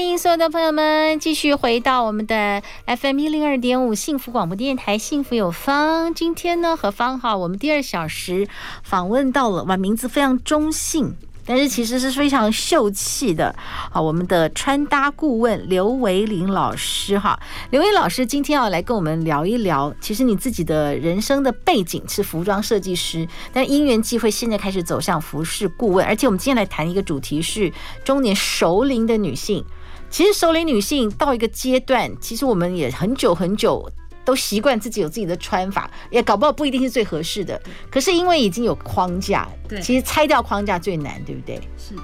欢迎所有的朋友们继续回到我们的 FM 一零二点五幸福广播电台，幸福有方。今天呢，何芳哈，我们第二小时访问到了，哇，名字非常中性。但是其实是非常秀气的好！我们的穿搭顾问刘维林老师哈，刘维老师今天要来跟我们聊一聊。其实你自己的人生的背景是服装设计师，但因缘际会，现在开始走向服饰顾问。而且我们今天来谈一个主题是中年熟龄的女性。其实熟龄女性到一个阶段，其实我们也很久很久。都习惯自己有自己的穿法，也搞不好不一定是最合适的。可是因为已经有框架，对，其实拆掉框架最难，对不对？是。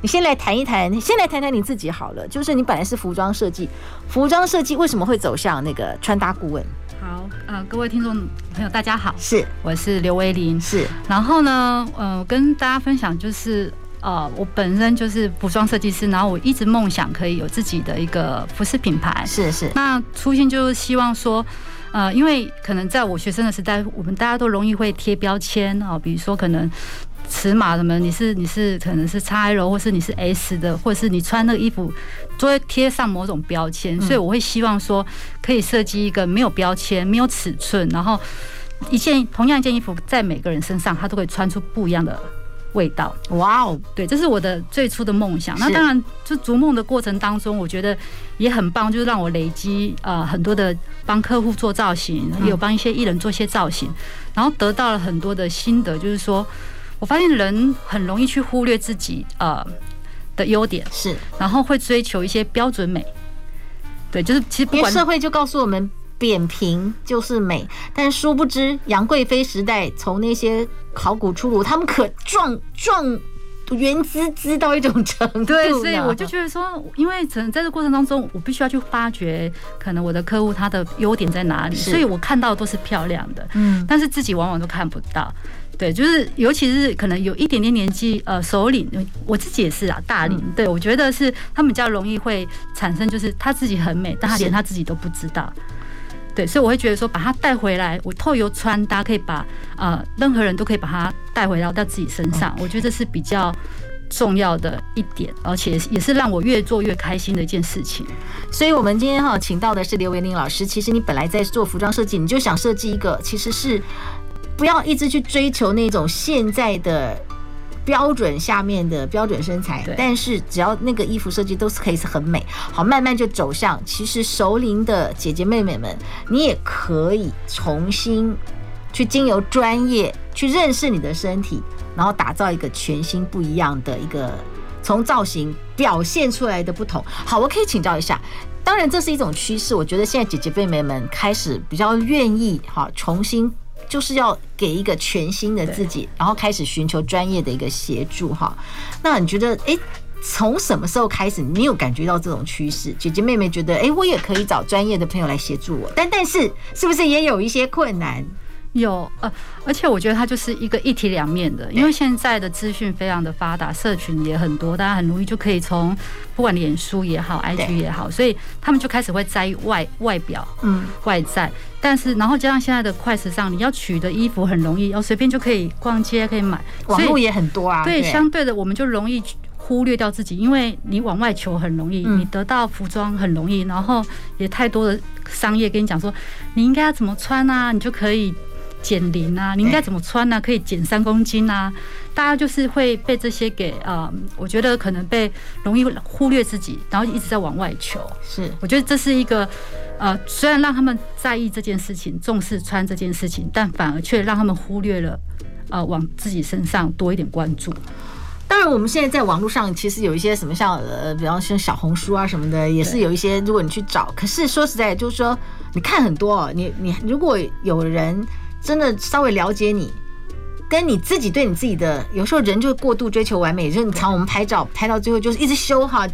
你先来谈一谈，先来谈谈你自己好了。就是你本来是服装设计，服装设计为什么会走向那个穿搭顾问？好，呃，各位听众朋友，大家好，是，我是刘维林，是。然后呢，呃，跟大家分享就是。呃，我本身就是服装设计师，然后我一直梦想可以有自己的一个服饰品牌。是是。那初心就是希望说，呃，因为可能在我学生的时代，我们大家都容易会贴标签啊，比如说可能尺码什么，你是你是可能是 XL 或是你是 S 的，或者是你穿那个衣服都会贴上某种标签，所以我会希望说可以设计一个没有标签、没有尺寸，然后一件同样一件衣服在每个人身上，它都可以穿出不一样的。味道，哇哦，对，这是我的最初的梦想。那当然，就逐梦的过程当中，我觉得也很棒，就是让我累积呃很多的帮客户做造型，也有帮一些艺人做一些造型，然后得到了很多的心得，就是说我发现人很容易去忽略自己呃的优点，是，然后会追求一些标准美。对，就是其实不管社会就告诉我们。扁平就是美，但殊不知杨贵妃时代从那些考古出土，他们可壮壮圆滋滋到一种程度。对，所以我就觉得说，因为在这过程当中，我必须要去发掘可能我的客户他的优点在哪里，所以我看到都是漂亮的，嗯，但是自己往往都看不到。对，就是尤其是可能有一点点年纪，呃，首领，我自己也是啊，大龄，对，我觉得是他们比较容易会产生，就是他自己很美，但他连他自己都不知道。对，所以我会觉得说，把它带回来，我透由穿搭可以把呃任何人都可以把它带回到到自己身上，我觉得这是比较重要的一点，而且也是让我越做越开心的一件事情。所以，我们今天哈请到的是刘维玲老师。其实你本来在做服装设计，你就想设计一个，其实是不要一直去追求那种现在的。标准下面的标准身材，但是只要那个衣服设计都是可以是很美，好，慢慢就走向。其实熟龄的姐姐妹妹们，你也可以重新去经由专业去认识你的身体，然后打造一个全新不一样的一个从造型表现出来的不同。好，我可以请教一下，当然这是一种趋势，我觉得现在姐姐妹妹们开始比较愿意哈重新。就是要给一个全新的自己，然后开始寻求专业的一个协助哈。那你觉得，哎，从什么时候开始，你有感觉到这种趋势？姐姐妹妹觉得，哎，我也可以找专业的朋友来协助我，但但是是不是也有一些困难？有呃，而且我觉得它就是一个一体两面的，因为现在的资讯非常的发达，社群也很多，大家很容易就可以从不管脸书也好，IG 也好，所以他们就开始会在意外外表，嗯，外在。但是然后加上现在的快时尚，你要取的衣服很容易，要随便就可以逛街可以买，网络也很多啊。对，相对的我们就容易忽略掉自己，因为你往外求很容易，你得到服装很容易，然后也太多的商业跟你讲说你应该要怎么穿啊，你就可以。减龄啊，你应该怎么穿呢、啊？可以减三公斤啊！大家就是会被这些给呃，我觉得可能被容易忽略自己，然后一直在往外求。是，我觉得这是一个呃，虽然让他们在意这件事情，重视穿这件事情，但反而却让他们忽略了呃，往自己身上多一点关注。当然，我们现在在网络上其实有一些什么像呃，比方像小红书啊什么的，也是有一些。如果你去找，可是说实在，就是说你看很多，你你如果有人。真的稍微了解你，跟你自己对你自己的，有时候人就过度追求完美，就是你常我们拍照拍到最后就是一直修哈，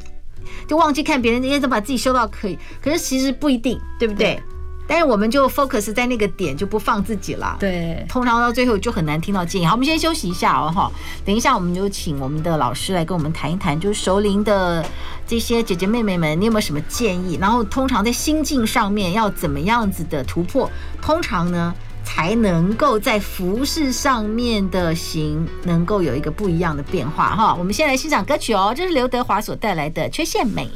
就忘记看别人，因为都把自己修到可以。可是其实不一定，对不对？对但是我们就 focus 在那个点，就不放自己了。对，通常到最后就很难听到建议。好，我们先休息一下哦，哈。等一下，我们就请我们的老师来跟我们谈一谈，就是熟龄的这些姐姐妹妹们，你有没有什么建议？然后，通常在心境上面要怎么样子的突破？通常呢，才能够在服饰上面的型能够有一个不一样的变化哈。我们先来欣赏歌曲哦，这是刘德华所带来的《缺陷美》。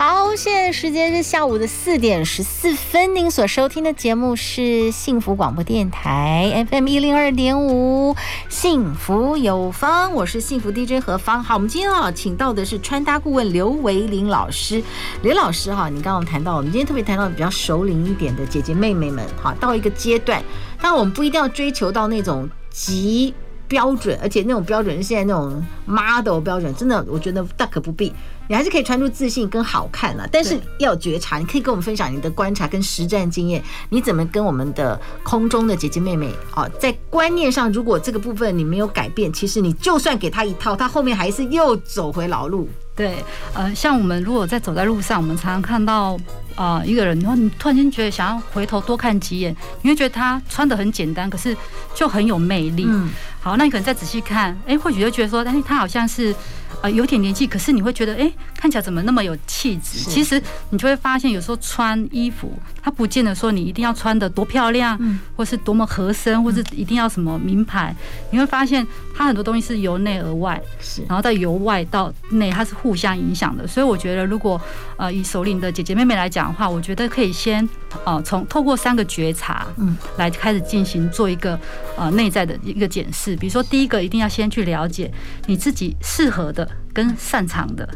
好，现在时间是下午的四点十四分。您所收听的节目是幸福广播电台 FM 一零二点五，幸福有方，我是幸福 DJ 何芳。好，我们今天啊，请到的是穿搭顾问刘维林老师。刘老师哈，你刚刚谈到，我们今天特别谈到比较熟龄一点的姐姐妹妹们，哈，到一个阶段，当然我们不一定要追求到那种极标准，而且那种标准是现在那种 model 标准，真的，我觉得大可不必。你还是可以穿出自信跟好看了，但是要有觉察。你可以跟我们分享你的观察跟实战经验，你怎么跟我们的空中的姐姐妹妹啊，在观念上，如果这个部分你没有改变，其实你就算给他一套，他后面还是又走回老路。对，呃，像我们如果在走在路上，我们常常看到啊、呃、一个人，然后你突然间觉得想要回头多看几眼，你会觉得他穿的很简单，可是就很有魅力。嗯，好，那你可能再仔细看，哎，或许就觉得说，哎，他好像是。呃，有点年纪，可是你会觉得，哎，看起来怎么那么有气质？其实你就会发现，有时候穿衣服，它不见得说你一定要穿得多漂亮，嗯，或是多么合身，或是一定要什么名牌。你会发现，它很多东西是由内而外，是，然后再由外到内，它是互相影响的。所以我觉得，如果呃以首领的姐姐妹妹来讲的话，我觉得可以先呃从透过三个觉察，嗯，来开始进行做一个呃内在的一个检视。比如说，第一个一定要先去了解你自己适合的。跟擅长的，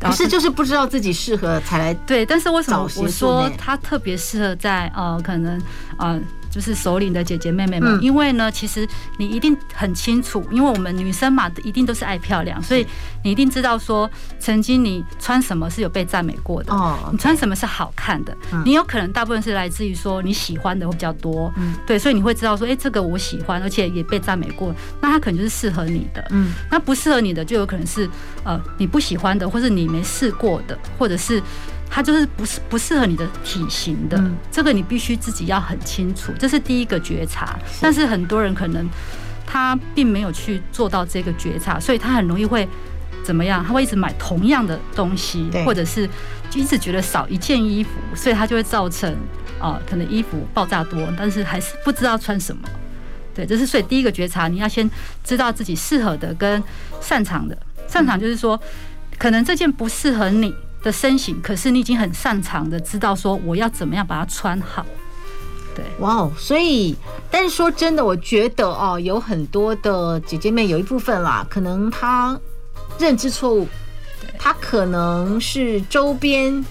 可是就是不知道自己适合才来对。但是为什么我说他特别适合在呃，可能呃。就是首领的姐姐妹妹们，因为呢，其实你一定很清楚，因为我们女生嘛，一定都是爱漂亮，所以你一定知道说，曾经你穿什么是有被赞美过的，哦，你穿什么是好看的，你有可能大部分是来自于说你喜欢的会比较多，嗯，对，所以你会知道说，哎，这个我喜欢，而且也被赞美过，那它可能就是适合你的，嗯，那不适合你的就有可能是呃你不喜欢的，或是你没试过的，或者是。它就是不是不适合你的体型的，这个你必须自己要很清楚，这是第一个觉察。但是很多人可能他并没有去做到这个觉察，所以他很容易会怎么样？他会一直买同样的东西，或者是一直觉得少一件衣服，所以他就会造成啊，可能衣服爆炸多，但是还是不知道穿什么。对，这是所以第一个觉察，你要先知道自己适合的跟擅长的。擅长就是说，可能这件不适合你的身形，可是你已经很擅长的知道说我要怎么样把它穿好，对，哇哦，所以，但是说真的，我觉得哦，有很多的姐姐妹有一部分啦，可能她认知错误，她可能是周边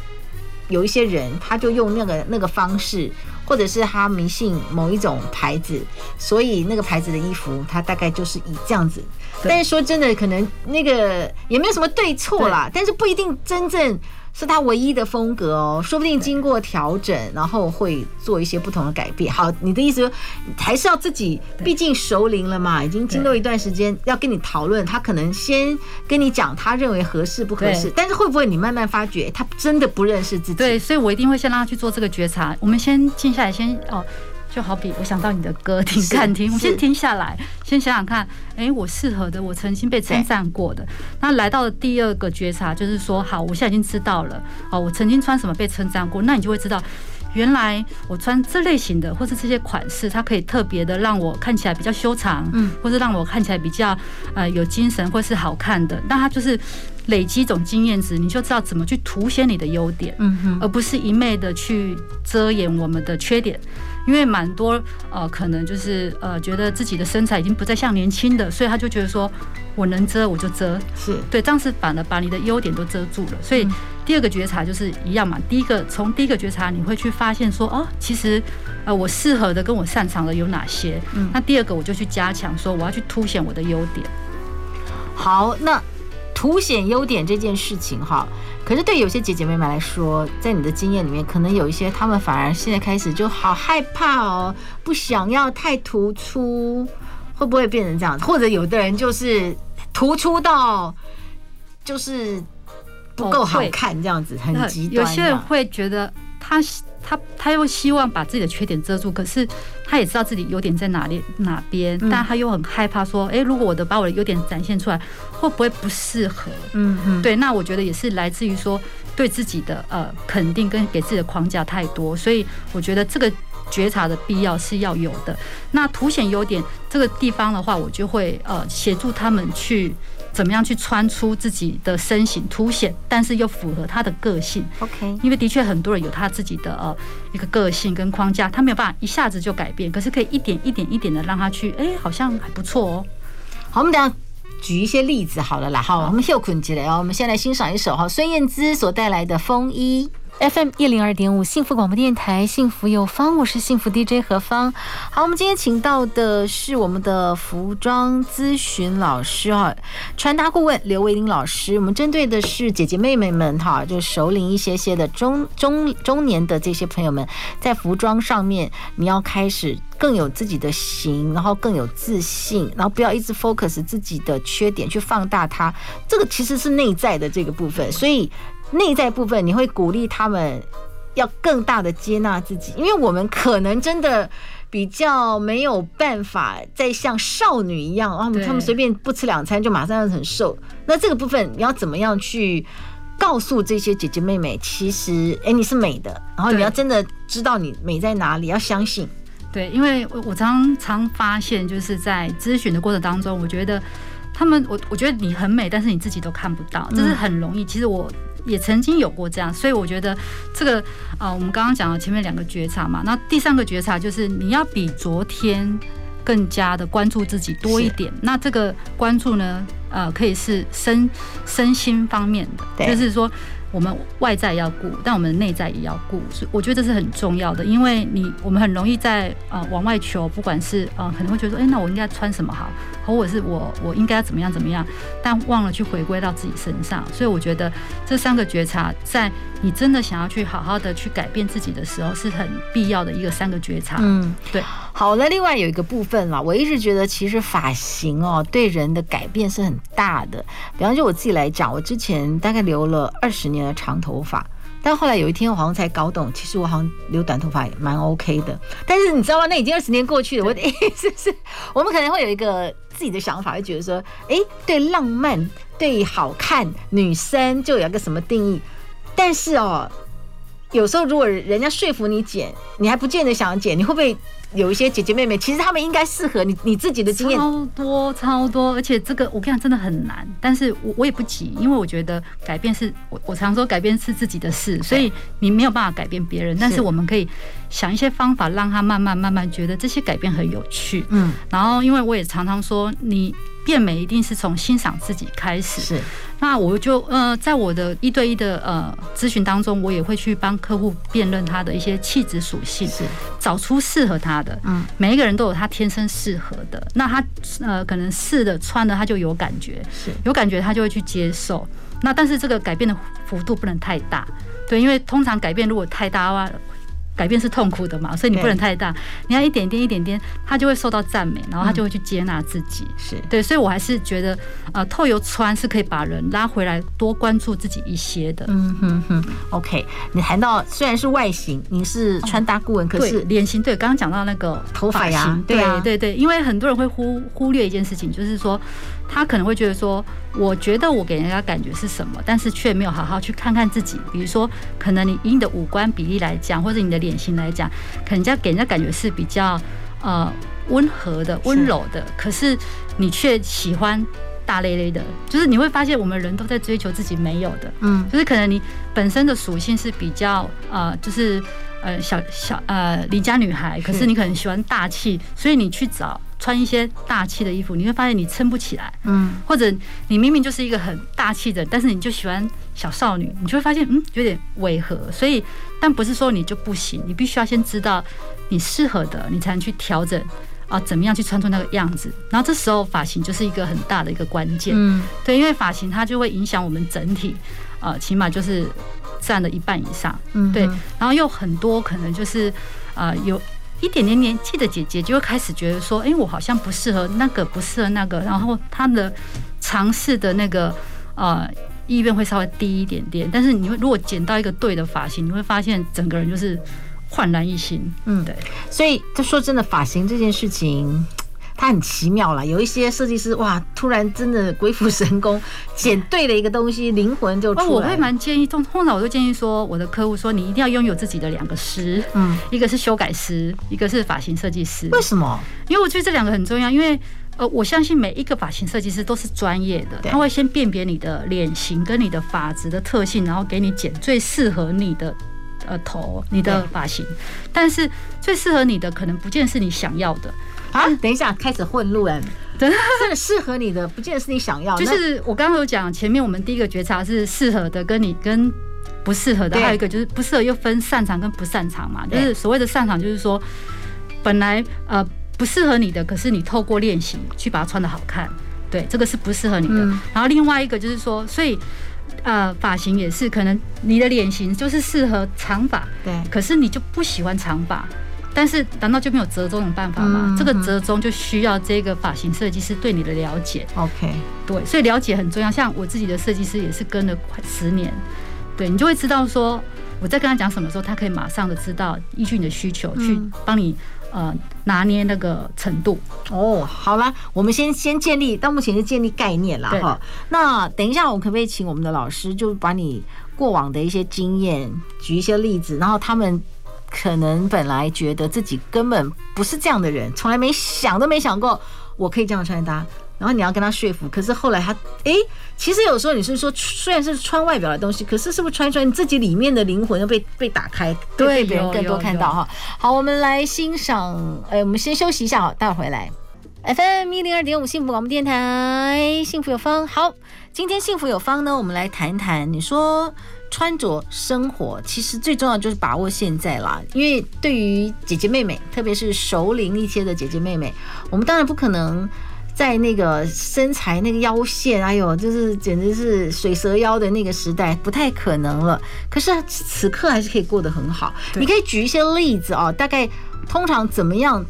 有一些人，他就用那个那个方式，或者是他迷信某一种牌子，所以那个牌子的衣服，他大概就是以这样子。但是说真的，可能那个也没有什么对错啦，但是不一定真正是他唯一的风格哦，说不定经过调整，然后会做一些不同的改变。好，你的意思还是要自己，毕竟熟龄了嘛，已经经过一段时间，要跟你讨论，他可能先跟你讲他认为合适不合适，但是会不会你慢慢发觉他真的不认识自己？对，所以我一定会先让他去做这个觉察。我们先静下来，先哦。就好比我想到你的歌，听看听，我先停下来，先想想看，哎，我适合的，我曾经被称赞过的。那来到了第二个觉察，就是说，好，我现在已经知道了，哦，我曾经穿什么被称赞过，那你就会知道，原来我穿这类型的，或是这些款式，它可以特别的让我看起来比较修长，嗯，或是让我看起来比较呃有精神，或是好看的。那它就是累积一种经验值，你就知道怎么去凸显你的优点，嗯哼，而不是一昧的去遮掩我们的缺点。因为蛮多呃，可能就是呃，觉得自己的身材已经不再像年轻的，所以他就觉得说，我能遮我就遮，是对，这样是反而把你的优点都遮住了。所以第二个觉察就是一样嘛，第一个从第一个觉察你会去发现说，哦，其实呃，我适合的跟我擅长的有哪些？嗯，那第二个我就去加强，说我要去凸显我的优点。好，那。凸显优点这件事情哈，可是对有些姐姐妹妹来说，在你的经验里面，可能有一些她们反而现在开始就好害怕哦，不想要太突出，会不会变成这样子？或者有的人就是突出到，就是不够好看，这样子很极端。有些人会觉得他他他又希望把自己的缺点遮住，可是他也知道自己优点在哪里哪边，但他又很害怕说，哎，如果我的把我的优点展现出来，会不会不适合？嗯嗯，对，那我觉得也是来自于说对自己的呃肯定跟给自己的框架太多，所以我觉得这个。觉察的必要是要有的。那凸显优点这个地方的话，我就会呃协助他们去怎么样去穿出自己的身形，凸显，但是又符合他的个性。OK，因为的确很多人有他自己的呃一个个性跟框架，他没有办法一下子就改变，可是可以一点一点一点的让他去，哎，好像还不错哦。好，我们等下举一些例子好了啦。好，我们休困起来哦，我们先来欣赏一首哈孙燕姿所带来的《风衣》。FM 一零二点五，幸福广播电台，幸福有方，我是幸福 DJ 何芳。好，我们今天请到的是我们的服装咨询老师哈，穿搭顾问刘维玲老师。我们针对的是姐姐妹妹们哈，就熟龄一些些的中中中年的这些朋友们，在服装上面，你要开始更有自己的型，然后更有自信，然后不要一直 focus 自己的缺点去放大它，这个其实是内在的这个部分，所以。内在部分，你会鼓励他们要更大的接纳自己，因为我们可能真的比较没有办法再像少女一样，啊，他们随便不吃两餐就马上要很瘦。那这个部分你要怎么样去告诉这些姐姐妹妹，其实哎，你是美的，然后你要真的知道你美在哪里，要相信。对，因为我我常常发现，就是在咨询的过程当中，我觉得他们，我我觉得你很美，但是你自己都看不到，这是很容易。其实我。也曾经有过这样，所以我觉得这个啊，我们刚刚讲了前面两个觉察嘛，那第三个觉察就是你要比昨天更加的关注自己多一点。那这个关注呢，呃，可以是身身心方面的，就是说。我们外在要顾，但我们内在也要顾，所以我觉得这是很重要的。因为你我们很容易在呃往外求，不管是呃可能会觉得说，哎，那我应该穿什么好，或者是我我应该要怎么样怎么样，但忘了去回归到自己身上。所以我觉得这三个觉察，在你真的想要去好好的去改变自己的时候，是很必要的一个三个觉察。嗯，对。好，那另外有一个部分啦，我一直觉得其实发型哦对人的改变是很大的。比方就我自己来讲，我之前大概留了二十年。长头发，但后来有一天我好像才搞懂，其实我好像留短头发也蛮 OK 的。但是你知道吗？那已经二十年过去了，我的意思是，我们可能会有一个自己的想法，会觉得说，哎，对浪漫、对好看，女生就有一个什么定义。但是哦，有时候如果人家说服你剪，你还不见得想要剪，你会不会？有一些姐姐妹妹，其实她们应该适合你。你自己的经验超多超多，而且这个我跟你讲真的很难。但是我我也不急，因为我觉得改变是我我常说改变是自己的事，所以你没有办法改变别人。但是我们可以想一些方法，让他慢慢慢慢觉得这些改变很有趣。嗯，然后因为我也常常说你。变美一定是从欣赏自己开始。是，那我就呃，在我的一对一的呃咨询当中，我也会去帮客户辨认他的一些气质属性，是找出适合他的。嗯，每一个人都有他天生适合的。那他呃，可能试的穿的他就有感觉，是有感觉他就会去接受。那但是这个改变的幅度不能太大，对，因为通常改变如果太大的话。改变是痛苦的嘛，所以你不能太大，你要一点点一点点，他就会受到赞美，然后他就会去接纳自己。是对，所以我还是觉得，呃，透由穿是可以把人拉回来，多关注自己一些的。嗯哼哼。OK，你谈到虽然是外形，你是穿搭顾问，可是脸型对，刚刚讲到那个头发呀，对对对，因为很多人会忽忽略一件事情，就是说。他可能会觉得说，我觉得我给人家感觉是什么，但是却没有好好去看看自己。比如说，可能你以你的五官比例来讲，或者你的脸型来讲，可能人家给人家感觉是比较呃温和的、温柔的，可是你却喜欢大咧咧的。就是你会发现，我们人都在追求自己没有的，嗯，就是可能你本身的属性是比较呃，就是呃小小呃离家女孩，可是你可能喜欢大气，所以你去找。穿一些大气的衣服，你会发现你撑不起来，嗯，或者你明明就是一个很大气的，但是你就喜欢小少女，你就会发现，嗯，有点违和。所以，但不是说你就不行，你必须要先知道你适合的，你才能去调整啊，怎么样去穿出那个样子。然后这时候发型就是一个很大的一个关键，嗯，对，因为发型它就会影响我们整体，呃，起码就是占了一半以上，嗯，对。然后又很多可能就是啊有。一点点年纪的姐姐就会开始觉得说，哎，我好像不适合那个，不适合那个，然后她的尝试的那个呃意愿会稍微低一点点。但是你会如果剪到一个对的发型，你会发现整个人就是焕然一新。嗯，对。所以就说真的，发型这件事情。它很奇妙啦，有一些设计师哇，突然真的鬼斧神工，剪对了一个东西，灵魂就出来。我会蛮建议，通通常我都建议说，我的客户说，你一定要拥有自己的两个师，嗯，一个是修改师，一个是发型设计师。为什么？因为我觉得这两个很重要，因为呃，我相信每一个发型设计师都是专业的，他会先辨别你的脸型跟你的发质的特性，然后给你剪最适合你的呃头、你的发型，但是最适合你的可能不见是你想要的。啊，等一下，开始混乱。真的适合你的，不见得是你想要。就是我刚刚有讲，前面我们第一个觉察是适合的，跟你跟不适合的，还有一个就是不适合又分擅长跟不擅长嘛。就是所谓的擅长，就是说本来呃不适合你的，可是你透过练习去把它穿的好看，对，这个是不适合你的。然后另外一个就是说，所以呃发型也是，可能你的脸型就是适合长发，对，可是你就不喜欢长发。但是，难道就没有折中的办法吗？这个折中就需要这个发型设计师对你的了解。OK，对，所以了解很重要。像我自己的设计师也是跟了快十年，对，你就会知道说我在跟他讲什么时候，他可以马上的知道，依据你的需求去帮你呃拿捏那个程度。哦，好了，我们先先建立，到目前是建立概念了哈。那等一下，我可不可以请我们的老师，就把你过往的一些经验举一些例子，然后他们。可能本来觉得自己根本不是这样的人，从来没想都没想过我可以这样穿搭。然后你要跟他说服，可是后来他哎，其实有时候你是说虽然是穿外表的东西，可是是不是穿一穿你自己里面的灵魂又被 被打开，对别人更多看到哈。好，我们来欣赏，哎，我们先休息一下，好，待会回来。FM 一零二点五幸福广播电台，幸福有方。好，今天幸福有方呢，我们来谈一谈，你说。穿着生活其实最重要就是把握现在啦，因为对于姐姐妹妹，特别是熟龄一些的姐姐妹妹，我们当然不可能在那个身材那个腰线，哎呦，就是简直是水蛇腰的那个时代，不太可能了。可是此刻还是可以过得很好。你可以举一些例子啊，大概通常怎么样？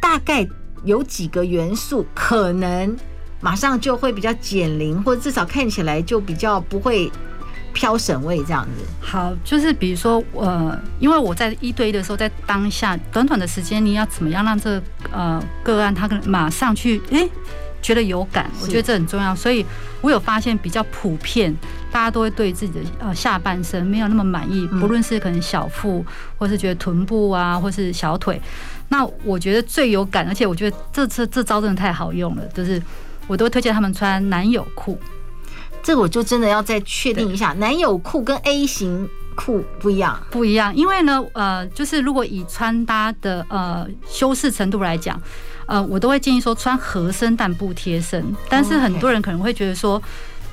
大概有几个元素可能马上就会比较减龄，或者至少看起来就比较不会。飘神位这样子，好，就是比如说，呃，因为我在一对一的时候，在当下短短的时间，你要怎么样让这个呃个案他可能马上去诶、欸、觉得有感，我觉得这很重要。所以我有发现比较普遍，大家都会对自己的呃下半身没有那么满意，不论是可能小腹，或是觉得臀部啊，或是小腿。那我觉得最有感，而且我觉得这次这招真的太好用了，就是我都推荐他们穿男友裤。这个我就真的要再确定一下，男友裤跟 A 型裤不一样，不一样。因为呢，呃，就是如果以穿搭的呃修饰程度来讲，呃，我都会建议说穿合身但不贴身。但是很多人可能会觉得说，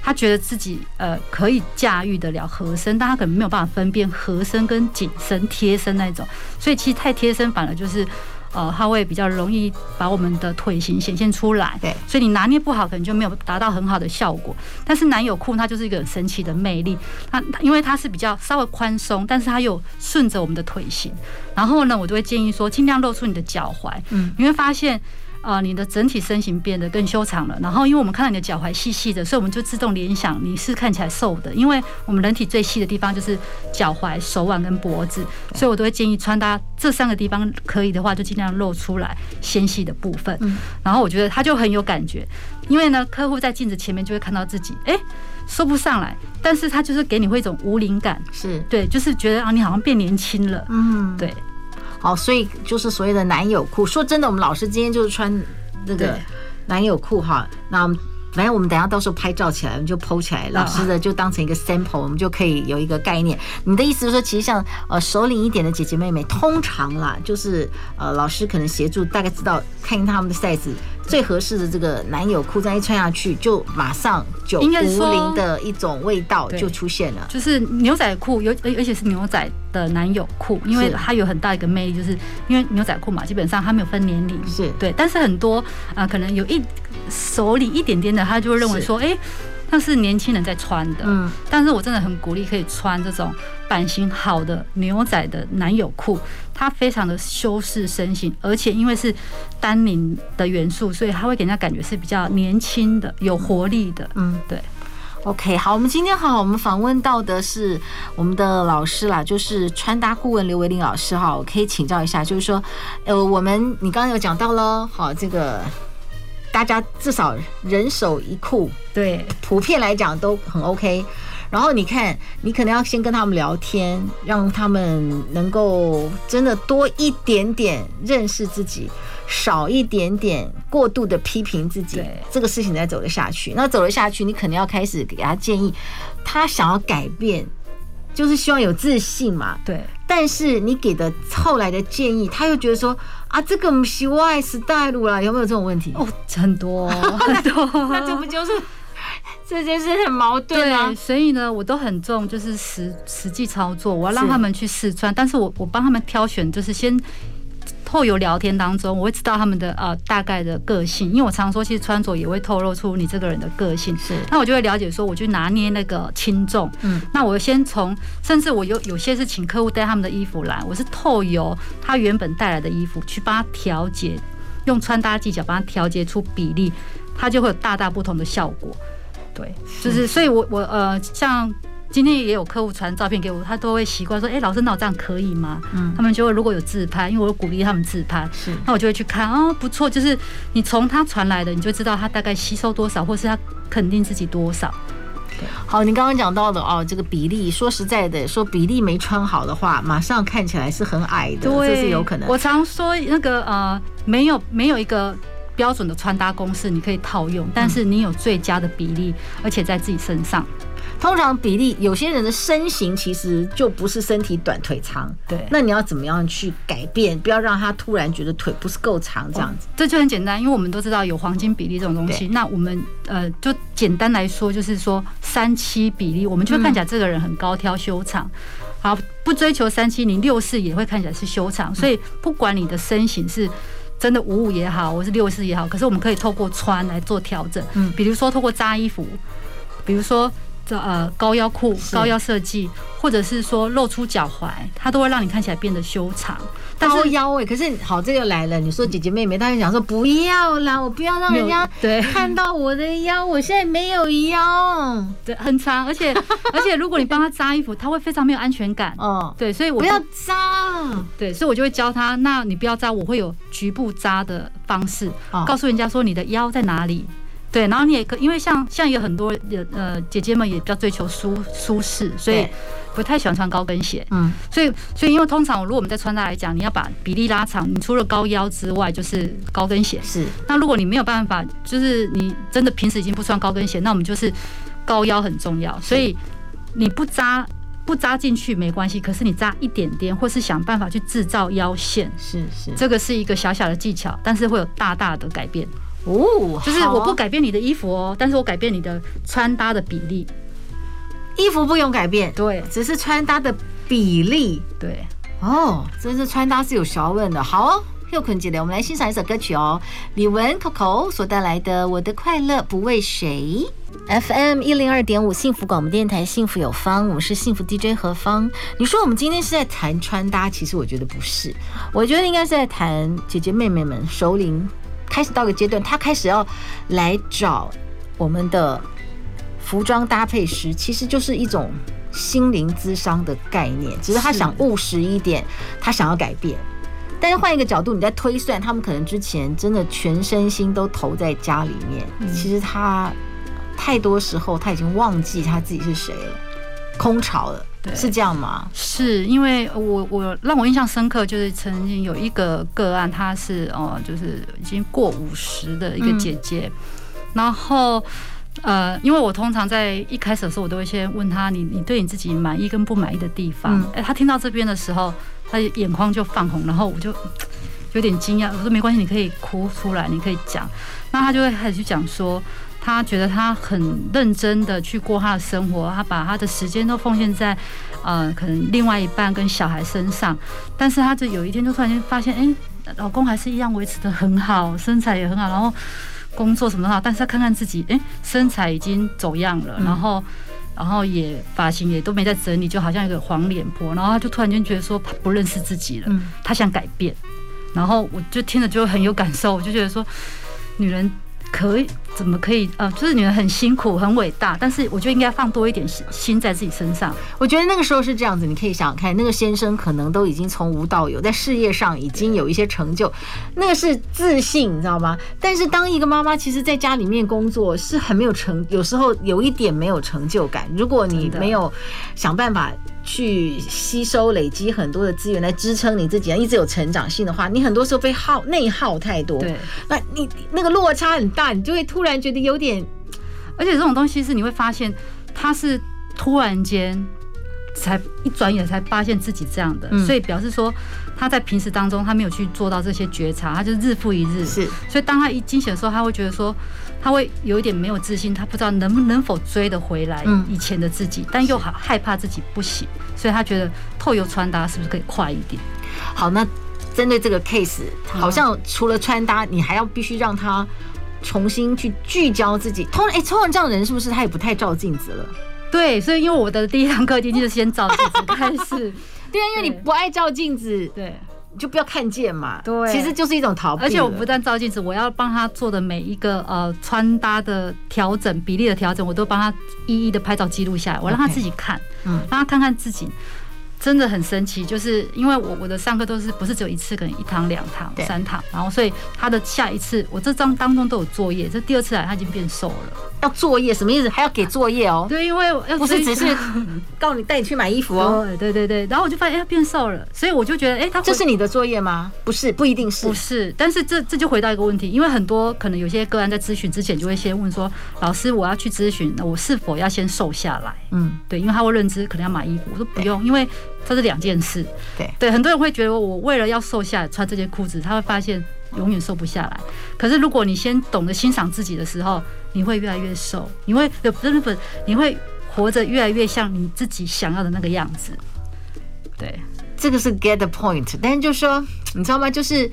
他觉得自己呃可以驾驭得了合身，但他可能没有办法分辨合身跟紧身贴身那种。所以其实太贴身反而就是。呃，它会比较容易把我们的腿型显现出来，对，所以你拿捏不好，可能就没有达到很好的效果。但是男友裤它就是一个很神奇的魅力，它因为它是比较稍微宽松，但是它又顺着我们的腿型。然后呢，我就会建议说，尽量露出你的脚踝，嗯，你会发现。啊，你的整体身形变得更修长了。然后，因为我们看到你的脚踝细细的，所以我们就自动联想你是看起来瘦的。因为我们人体最细的地方就是脚踝、手腕跟脖子，所以我都会建议穿搭这三个地方可以的话，就尽量露出来纤细的部分。然后我觉得他就很有感觉，因为呢，客户在镜子前面就会看到自己，哎，说不上来，但是他就是给你会一种无灵感，是对，就是觉得啊，你好像变年轻了，嗯，对。好，所以就是所谓的男友裤。说真的，我们老师今天就是穿那个男友裤哈。那反正我们等下到时候拍照起来，我们就 PO 起来，老师的就当成一个 sample，我们就可以有一个概念。你的意思是说，其实像呃首领一点的姐姐妹妹，通常啦，就是呃老师可能协助大概知道看他们的 size。最合适的这个男友裤，再一穿下去，就马上就无龄的一种味道就出现了。就是牛仔裤，尤而而且是牛仔的男友裤，因为它有很大一个魅力，就是因为牛仔裤嘛，基本上它没有分年龄，是对。但是很多啊、呃，可能有一手里一点点的，他就会认为说，哎。那是年轻人在穿的，嗯，但是我真的很鼓励可以穿这种版型好的牛仔的男友裤，它非常的修饰身形，而且因为是丹宁的元素，所以它会给人家感觉是比较年轻的、有活力的，嗯，对。OK，好，我们今天好，我们访问到的是我们的老师啦，就是穿搭顾问刘维玲老师哈，我可以请教一下，就是说，呃，我们你刚刚有讲到了，好，这个大家至少人手一库，对，普遍来讲都很 OK。然后你看，你可能要先跟他们聊天，让他们能够真的多一点点认识自己，少一点点过度的批评自己，这个事情才走得下去。那走得下去，你可能要开始给他建议，他想要改变，就是希望有自信嘛。对。但是你给的后来的建议，他又觉得说啊，这个不是我的 style 啦，有没有这种问题？哦，很多很多，那这不就是？这件事很矛盾啊，对，所以呢，我都很重，就是实实际操作，我要让他们去试穿，但是我我帮他们挑选，就是先透由聊天当中，我会知道他们的呃大概的个性，因为我常说，其实穿着也会透露出你这个人的个性，是，那我就会了解说，我去拿捏那个轻重，嗯，那我先从，甚至我有有些是请客户带他们的衣服来，我是透由他原本带来的衣服去帮他调节，用穿搭技巧帮他调节出比例，他就会有大大不同的效果。对，就是，所以我我呃，像今天也有客户传照片给我，他都会习惯说，哎，老师，那我这样可以吗？嗯，他们就会如果有自拍，因为我鼓励他们自拍，是，那我就会去看，哦，不错，就是你从他传来的，你就知道他大概吸收多少，或是他肯定自己多少。对，好，你刚刚讲到的哦，这个比例，说实在的，说比例没穿好的话，马上看起来是很矮的，对，这是有可能。我常说那个呃，没有没有一个。标准的穿搭公式你可以套用，但是你有最佳的比例，而且在自己身上。通常比例，有些人的身形其实就不是身体短腿长，对。那你要怎么样去改变？不要让他突然觉得腿不是够长这样子。这就很简单，因为我们都知道有黄金比例这种东西。那我们呃，就简单来说，就是说三七比例，我们就会看起来这个人很高挑修长。好，不追求三七，你六四也会看起来是修长。所以不管你的身形是。真的五五也好，或是六四也好，可是我们可以透过穿来做调整。嗯，比如说透过扎衣服，比如说这呃高腰裤、高腰设计，或者是说露出脚踝，它都会让你看起来变得修长。高腰哎，可是好，这个来了。你说姐姐妹妹，她就想说不要啦，我不要让人家 对看到我的腰，我现在没有腰，对，很长，而且而且如果你帮她扎衣服，她会非常没有安全感。哦，对，所以我不要扎，对，所以我就会教她，那你不要扎，我会有局部扎的方式，告诉人家说你的腰在哪里。对，然后你也可，因为像像有很多的呃姐姐们也比较追求舒舒适，所以不太喜欢穿高跟鞋。嗯，所以所以因为通常如果我们在穿搭来讲，你要把比例拉长，你除了高腰之外，就是高跟鞋。是。那如果你没有办法，就是你真的平时已经不穿高跟鞋，那我们就是高腰很重要。所以你不扎不扎进去没关系，可是你扎一点点，或是想办法去制造腰线。是是。这个是一个小小的技巧，但是会有大大的改变。哦，就是我不改变你的衣服哦，但是我改变你的穿搭的比例。衣服不用改变，对，只是穿搭的比例。对，哦，真是穿搭是有学问的。好哦，又困姐的，我们来欣赏一首歌曲哦，李玟 Coco 所带来的《我的快乐不为谁》。FM 一零二点五幸福广播电台，幸福有方，我们是幸福 DJ 何方。你说我们今天是在谈穿搭，其实我觉得不是，我觉得应该是在谈姐姐妹妹们熟龄。开始到个阶段，他开始要来找我们的服装搭配师，其实就是一种心灵咨商的概念。只是他想务实一点，他想要改变。但是换一个角度，你在推算，他们可能之前真的全身心都投在家里面，其实他太多时候他已经忘记他自己是谁了，空巢了。对，是这样吗？是因为我我让我印象深刻，就是曾经有一个个案，她是哦，就是已经过五十的一个姐姐，嗯、然后呃，因为我通常在一开始的时候，我都会先问她，你你对你自己满意跟不满意的地方。哎、嗯，她听到这边的时候，她眼眶就泛红，然后我就 有点惊讶，我说没关系，你可以哭出来，你可以讲。那她就会开始去讲说。他觉得他很认真的去过他的生活，他把他的时间都奉献在，呃，可能另外一半跟小孩身上。但是他就有一天就突然间发现，哎，老公还是一样维持得很好，身材也很好，然后工作什么的好。但是他看看自己，哎，身材已经走样了，然后，然后也发型也都没在整理，就好像一个黄脸婆。然后他就突然间觉得说，他不认识自己了，他想改变。然后我就听了就很有感受，我就觉得说，女人。可以怎么可以呃，就是女人很辛苦很伟大，但是我觉得应该放多一点心心在自己身上。我觉得那个时候是这样子，你可以想想看，那个先生可能都已经从无到有，在事业上已经有一些成就，那个是自信，你知道吗？但是当一个妈妈，其实在家里面工作是很没有成，有时候有一点没有成就感。如果你没有想办法。去吸收、累积很多的资源来支撑你自己，一直有成长性的话，你很多时候被耗内耗太多，对，那你那个落差很大，你就会突然觉得有点，而且这种东西是你会发现，它是突然间才一转眼才发现自己这样的，嗯、所以表示说他在平时当中他没有去做到这些觉察，他就是日复一日，是，所以当他一惊醒的时候，他会觉得说。他会有一点没有自信，他不知道能不能否追得回来以前的自己，但又好害怕自己不行，所以他觉得透油穿搭是不是可以快一点？好，那针对这个 case，好像除了穿搭，你还要必须让他重新去聚焦自己。通常，哎，通常这样的人是不是他也不太照镜子了？对，所以因为我的第一堂课一定就是先照镜子开始。对啊，因为你不爱照镜子，对。你就不要看见嘛，对，其实就是一种逃避。而且我不但照镜子，我要帮他做的每一个呃穿搭的调整、比例的调整，我都帮他一一的拍照记录下来，我让他自己看，嗯，让他看看自己。真的很神奇，就是因为我我的上课都是不是只有一次，可能一堂、两堂、三堂，然后所以他的下一次，我这张当中都有作业，这第二次来他已经变瘦了。要作业什么意思？还要给作业哦？对，因为要不是只是 告诉你带你去买衣服哦。对对对，然后我就发现哎，他变瘦了，所以我就觉得哎，他这是你的作业吗？不是，不一定是。不是，但是这这就回到一个问题，因为很多可能有些个案在咨询之前就会先问说，老师我要去咨询，那我是否要先瘦下来？嗯，对，因为他会认知可能要买衣服，我说不用，因为。这是两件事，对对，很多人会觉得我为了要瘦下来穿这件裤子，他会发现永远瘦不下来。可是如果你先懂得欣赏自己的时候，你会越来越瘦，你会不是不是，你会活着越来越像你自己想要的那个样子。对，这个是 get the point，但是就是说，你知道吗？就是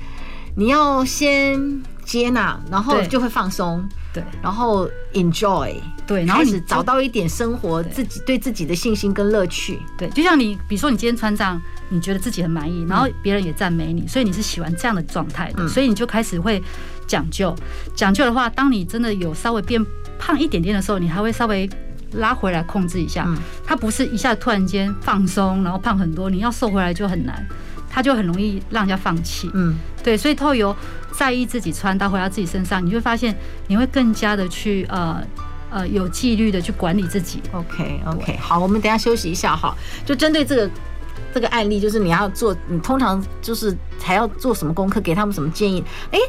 你要先接纳，然后就会放松。对，然后 enjoy，对，然后你找到一点生活自己对自己的信心跟乐趣。对，就像你，比如说你今天穿这样，你觉得自己很满意，然后别人也赞美你，所以你是喜欢这样的状态的，所以你就开始会讲究。讲究的话，当你真的有稍微变胖一点点的时候，你还会稍微拉回来控制一下。它不是一下突然间放松，然后胖很多，你要瘦回来就很难。他就很容易让人家放弃，嗯，对，所以透由在意自己穿搭回到自己身上，你会发现你会更加的去呃呃有纪律的去管理自己。OK OK，好，我们等下休息一下哈，就针对这个这个案例，就是你要做，你通常就是还要做什么功课，给他们什么建议？哎，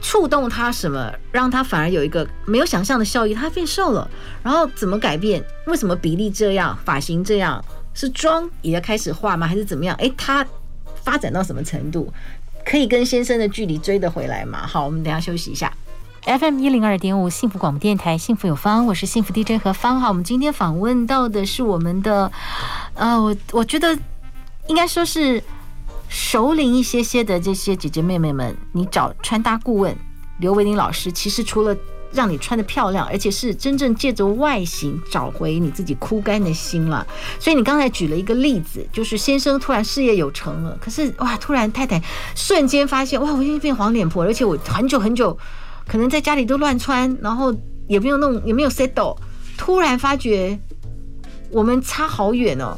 触动他什么，让他反而有一个没有想象的效益，他变瘦了，然后怎么改变？为什么比例这样，发型这样？是妆也要开始画吗？还是怎么样？哎，他。发展到什么程度，可以跟先生的距离追得回来吗？好，我们等下休息一下。FM 一零二点五幸福广播电台，幸福有方，我是幸福 DJ 何芳。好，我们今天访问到的是我们的，呃，我我觉得应该说是熟龄一些些的这些姐姐妹妹们，你找穿搭顾问刘维林老师，其实除了让你穿得漂亮，而且是真正借着外形找回你自己枯干的心了。所以你刚才举了一个例子，就是先生突然事业有成了，可是哇，突然太太瞬间发现哇，我已经变黄脸婆，而且我很久很久可能在家里都乱穿，然后也没有弄，也没有 settle，突然发觉我们差好远哦，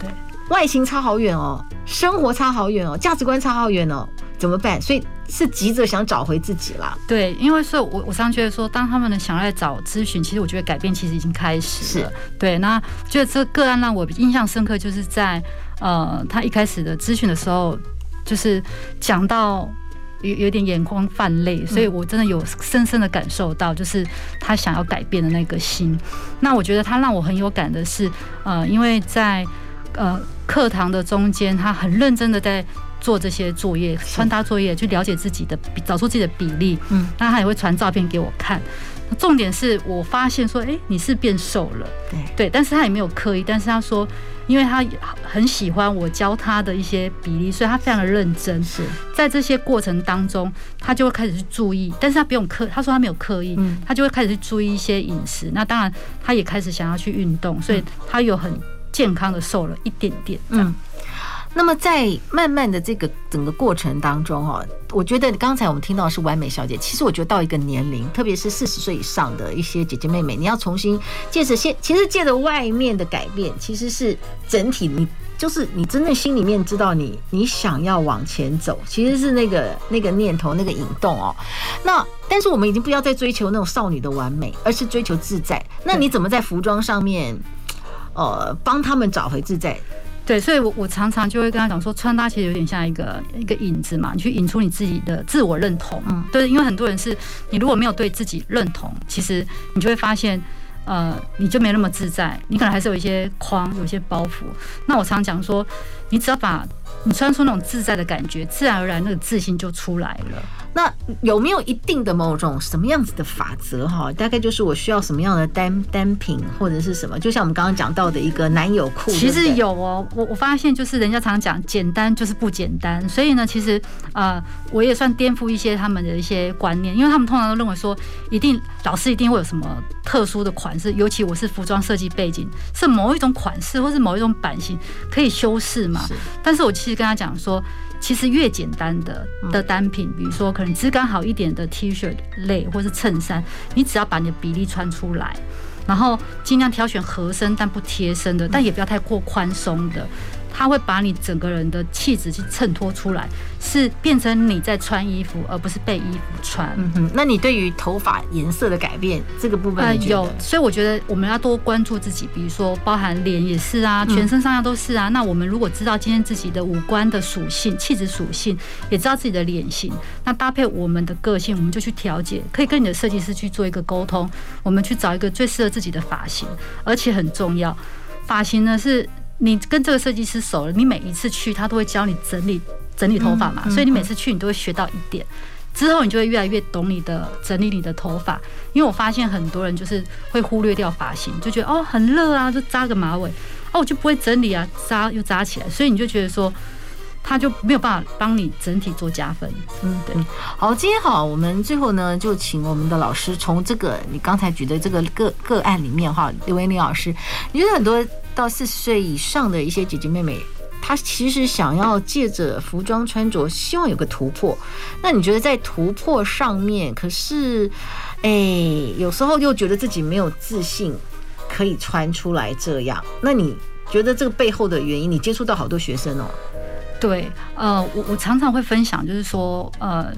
对，外形差好远哦，生活差好远哦，价值观差好远哦。怎么办？所以是急着想找回自己啦。对，因为所以我我常觉得说，当他们呢想来找咨询，其实我觉得改变其实已经开始了。是对，那觉得这个个案让我印象深刻，就是在呃他一开始的咨询的时候，就是讲到有有点眼眶泛泪，所以我真的有深深的感受到，就是他想要改变的那个心。那我觉得他让我很有感的是，呃，因为在呃课堂的中间，他很认真的在。做这些作业，穿搭作业，去了解自己的，找出自己的比例。嗯，那他也会传照片给我看。重点是我发现说，哎，你是变瘦了。对对，但是他也没有刻意，但是他说，因为他很喜欢我教他的一些比例，所以他非常的认真。是在这些过程当中，他就会开始去注意，但是他不用刻，他说他没有刻意，他就会开始去注意一些饮食。那当然，他也开始想要去运动，所以他有很健康的瘦了一点点。嗯。那么在慢慢的这个整个过程当中哈，我觉得刚才我们听到的是完美小姐，其实我觉得到一个年龄，特别是四十岁以上的一些姐姐妹妹，你要重新借着现，其实借着外面的改变，其实是整体你。就是你真的心里面知道你你想要往前走，其实是那个那个念头那个引动哦。那但是我们已经不要再追求那种少女的完美，而是追求自在。那你怎么在服装上面，呃，帮他们找回自在？对，所以我我常常就会跟他讲说，穿搭其实有点像一个一个影子嘛，你去引出你自己的自我认同。嗯，对，因为很多人是你如果没有对自己认同，其实你就会发现。呃，你就没那么自在，你可能还是有一些框，有一些包袱。那我常讲说，你只要把你穿出那种自在的感觉，自然而然那个自信就出来了。那有没有一定的某种什么样子的法则哈？大概就是我需要什么样的单单品或者是什么？就像我们刚刚讲到的一个男友裤，其实有哦。我我发现就是人家常讲简单就是不简单，所以呢，其实呃，我也算颠覆一些他们的一些观念，因为他们通常都认为说，一定老师一定会有什么特殊的款式，尤其我是服装设计背景，是某一种款式或是某一种版型可以修饰嘛。但是我其实跟他讲说。其实越简单的的单品，比如说可能质感好一点的 T 恤类或是衬衫，你只要把你的比例穿出来，然后尽量挑选合身但不贴身的，但也不要太过宽松的。它会把你整个人的气质去衬托出来，是变成你在穿衣服，而不是被衣服穿。嗯哼，那你对于头发颜色的改变这个部分，呃，有，所以我觉得我们要多关注自己，比如说包含脸也是啊，全身上下都是啊。那我们如果知道今天自己的五官的属性、气质属性，也知道自己的脸型，那搭配我们的个性，我们就去调节，可以跟你的设计师去做一个沟通，我们去找一个最适合自己的发型，而且很重要，发型呢是。你跟这个设计师熟了，你每一次去，他都会教你整理整理头发嘛，所以你每次去，你都会学到一点，之后你就会越来越懂你的整理你的头发。因为我发现很多人就是会忽略掉发型，就觉得哦很热啊，就扎个马尾，哦我就不会整理啊，扎又扎起来，所以你就觉得说。他就没有办法帮你整体做加分。嗯，对。好，今天好，我们最后呢，就请我们的老师从这个你刚才举的这个个个案里面哈，刘维林老师，你觉得很多到四十岁以上的一些姐姐妹妹，她其实想要借着服装穿着，希望有个突破。那你觉得在突破上面，可是，哎，有时候又觉得自己没有自信可以穿出来这样。那你觉得这个背后的原因？你接触到好多学生哦。对，呃，我我常常会分享，就是说，呃，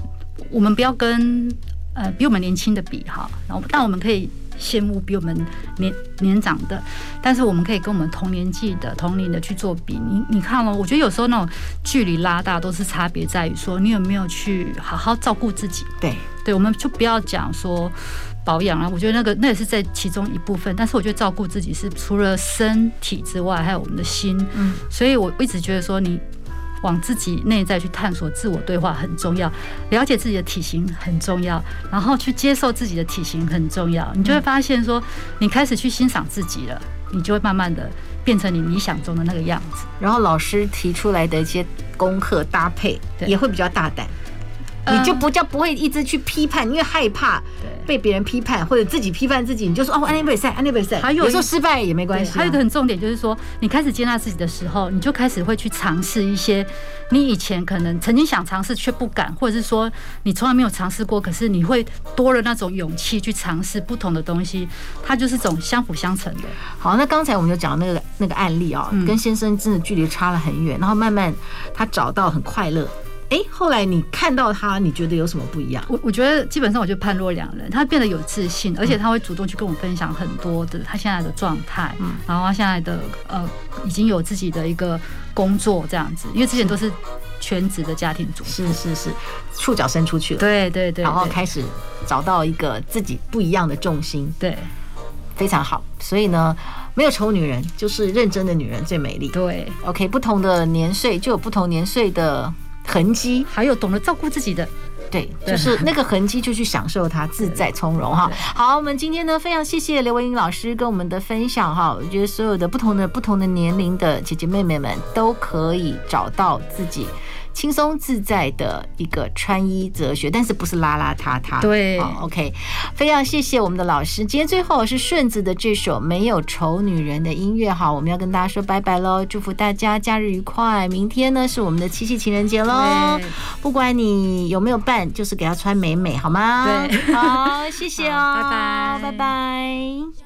我们不要跟呃比我们年轻的比哈，然后但我们可以羡慕比我们年年长的，但是我们可以跟我们同年纪的同龄的去做比。你你看哦，我觉得有时候那种距离拉大，都是差别在于说你有没有去好好照顾自己。对，对，我们就不要讲说保养啊，我觉得那个那也是在其中一部分，但是我觉得照顾自己是除了身体之外，还有我们的心。嗯，所以我一直觉得说你。往自己内在去探索，自我对话很重要，了解自己的体型很重要，然后去接受自己的体型很重要。你就会发现说，你开始去欣赏自己了，你就会慢慢的变成你理想中的那个样子。然后老师提出来的一些功课搭配，也会比较大胆。你就不叫不会一直去批判，因为害怕被别人批判或者自己批判自己，你就说哦，安利比赛，安利比赛。还有，有时候失败也没关系。还有一个很重点就是说，你开始接纳自己的时候，你就开始会去尝试一些你以前可能曾经想尝试却不敢，或者是说你从来没有尝试过，可是你会多了那种勇气去尝试不同的东西。它就是种相辅相成的。好，那刚才我们就讲那个那个案例啊，跟先生真的距离差了很远，然后慢慢他找到很快乐。哎，后来你看到他，你觉得有什么不一样？我我觉得基本上我就判若两人，他变得有自信，而且他会主动去跟我分享很多的他现在的状态，嗯，然后他现在的呃已经有自己的一个工作这样子，因为之前都是全职的家庭主妇，是是是，触角伸出去了，对对对，然后开始找到一个自己不一样的重心，对，非常好。所以呢，没有丑女人，就是认真的女人最美丽。对，OK，不同的年岁就有不同年岁的。痕迹，还有懂得照顾自己的，对，就是那个痕迹，就去享受它，自在从容哈。好，我们今天呢，非常谢谢刘文英老师跟我们的分享哈。我觉得所有的不同的不同的年龄的姐姐妹妹们都可以找到自己轻松自在的一个穿衣哲学，但是不是邋邋遢遢。对，OK，非常谢谢我们的老师。今天最后是顺子的这首没有丑女人的音乐，好，我们要跟大家说拜拜喽，祝福大家假日愉快。明天呢是我们的七夕情人节喽，不管你有没有伴，就是给他穿美美，好吗？对，好，谢谢哦，拜拜，拜拜。